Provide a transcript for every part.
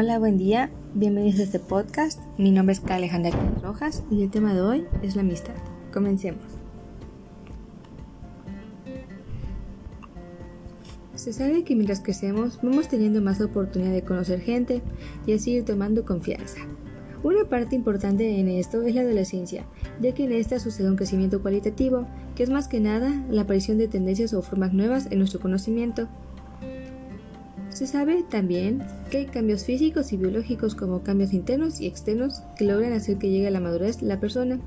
Hola, buen día, bienvenidos a este podcast. Mi nombre es Alejandra Rojas y el tema de hoy es la amistad. Comencemos. Se sabe que mientras crecemos vamos teniendo más oportunidad de conocer gente y así ir tomando confianza. Una parte importante en esto es la adolescencia, ya que en esta sucede un crecimiento cualitativo, que es más que nada la aparición de tendencias o formas nuevas en nuestro conocimiento se sabe también que hay cambios físicos y biológicos como cambios internos y externos que logran hacer que llegue a la madurez la persona.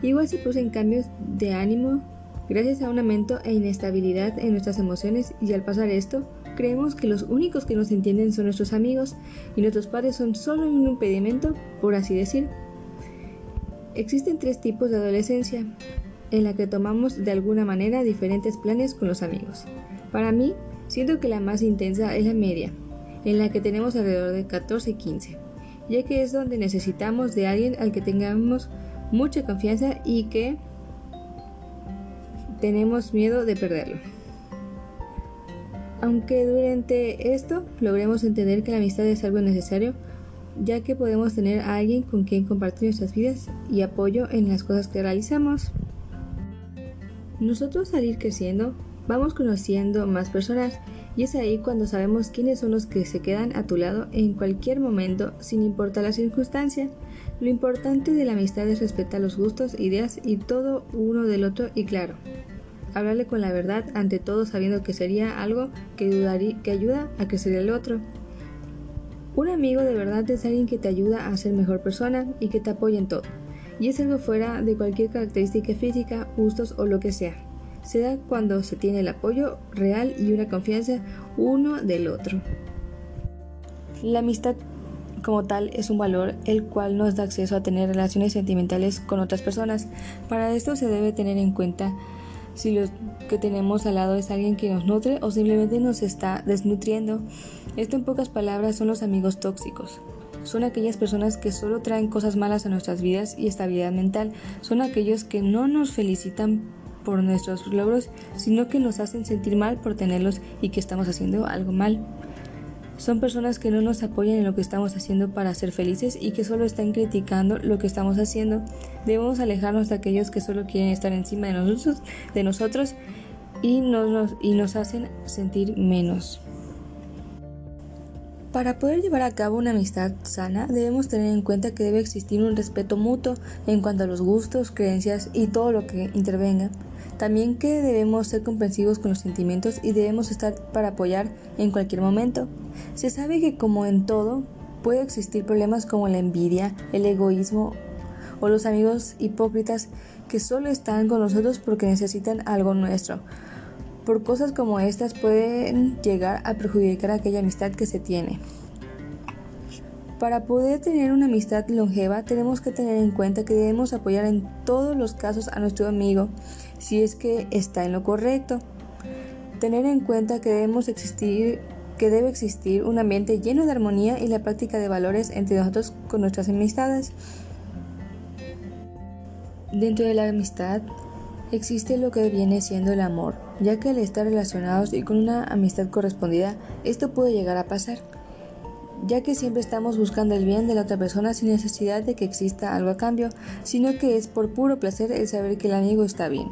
Igual se producen cambios de ánimo gracias a un aumento e inestabilidad en nuestras emociones y al pasar esto, creemos que los únicos que nos entienden son nuestros amigos y nuestros padres son solo un impedimento, por así decir. Existen tres tipos de adolescencia en la que tomamos de alguna manera diferentes planes con los amigos. Para mí, Siento que la más intensa es la media, en la que tenemos alrededor de 14 y 15, ya que es donde necesitamos de alguien al que tengamos mucha confianza y que tenemos miedo de perderlo. Aunque durante esto logremos entender que la amistad es algo necesario, ya que podemos tener a alguien con quien compartir nuestras vidas y apoyo en las cosas que realizamos. Nosotros al ir creciendo Vamos conociendo más personas y es ahí cuando sabemos quiénes son los que se quedan a tu lado en cualquier momento sin importar la circunstancia. Lo importante de la amistad es respetar los gustos, ideas y todo uno del otro y claro, hablarle con la verdad ante todo sabiendo que sería algo que, que ayuda a crecer el otro. Un amigo de verdad es alguien que te ayuda a ser mejor persona y que te apoya en todo. Y es algo fuera de cualquier característica física, gustos o lo que sea se da cuando se tiene el apoyo real y una confianza uno del otro. La amistad como tal es un valor el cual nos da acceso a tener relaciones sentimentales con otras personas. Para esto se debe tener en cuenta si lo que tenemos al lado es alguien que nos nutre o simplemente nos está desnutriendo. Esto en pocas palabras son los amigos tóxicos. Son aquellas personas que solo traen cosas malas a nuestras vidas y estabilidad mental. Son aquellos que no nos felicitan por nuestros logros, sino que nos hacen sentir mal por tenerlos y que estamos haciendo algo mal. Son personas que no nos apoyan en lo que estamos haciendo para ser felices y que solo están criticando lo que estamos haciendo. Debemos alejarnos de aquellos que solo quieren estar encima de nosotros, y, nos, y nos hacen sentir menos. Para poder llevar a cabo una amistad sana, debemos tener en cuenta que debe existir un respeto mutuo en cuanto a los gustos, creencias y todo lo que intervenga. También que debemos ser comprensivos con los sentimientos y debemos estar para apoyar en cualquier momento. Se sabe que como en todo, puede existir problemas como la envidia, el egoísmo o los amigos hipócritas que solo están con nosotros porque necesitan algo nuestro. Por cosas como estas pueden llegar a perjudicar aquella amistad que se tiene. Para poder tener una amistad longeva tenemos que tener en cuenta que debemos apoyar en todos los casos a nuestro amigo si es que está en lo correcto. Tener en cuenta que debemos existir que debe existir un ambiente lleno de armonía y la práctica de valores entre nosotros con nuestras amistades. Dentro de la amistad existe lo que viene siendo el amor, ya que al estar relacionados y con una amistad correspondida, esto puede llegar a pasar ya que siempre estamos buscando el bien de la otra persona sin necesidad de que exista algo a cambio, sino que es por puro placer el saber que el amigo está bien.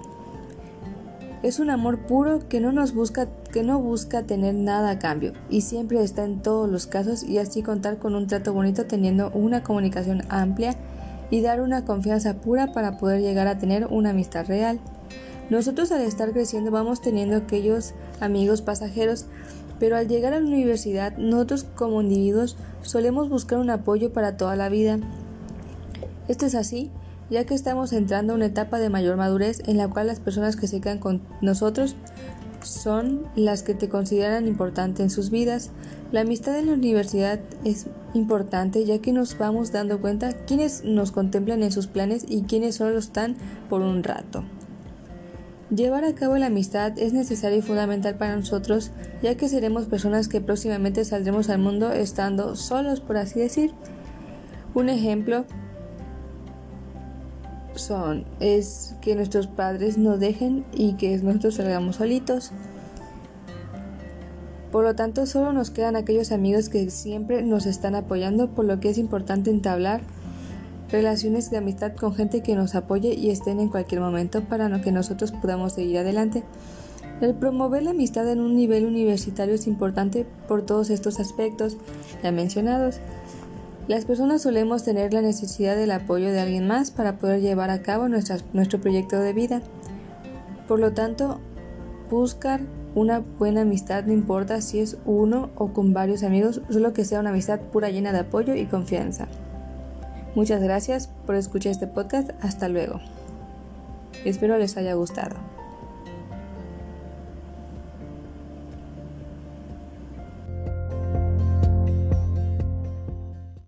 Es un amor puro que no nos busca, que no busca tener nada a cambio y siempre está en todos los casos y así contar con un trato bonito teniendo una comunicación amplia y dar una confianza pura para poder llegar a tener una amistad real. Nosotros al estar creciendo vamos teniendo aquellos amigos pasajeros pero al llegar a la universidad nosotros como individuos solemos buscar un apoyo para toda la vida. Esto es así, ya que estamos entrando a una etapa de mayor madurez en la cual las personas que se quedan con nosotros son las que te consideran importante en sus vidas. La amistad en la universidad es importante ya que nos vamos dando cuenta quiénes nos contemplan en sus planes y quiénes solo están por un rato. Llevar a cabo la amistad es necesario y fundamental para nosotros, ya que seremos personas que próximamente saldremos al mundo estando solos, por así decir. Un ejemplo son es que nuestros padres nos dejen y que nosotros salgamos solitos. Por lo tanto, solo nos quedan aquellos amigos que siempre nos están apoyando, por lo que es importante entablar relaciones de amistad con gente que nos apoye y estén en cualquier momento para que nosotros podamos seguir adelante. El promover la amistad en un nivel universitario es importante por todos estos aspectos ya mencionados. Las personas solemos tener la necesidad del apoyo de alguien más para poder llevar a cabo nuestro proyecto de vida. Por lo tanto, buscar una buena amistad no importa si es uno o con varios amigos, solo que sea una amistad pura llena de apoyo y confianza. Muchas gracias por escuchar este podcast. Hasta luego. Espero les haya gustado.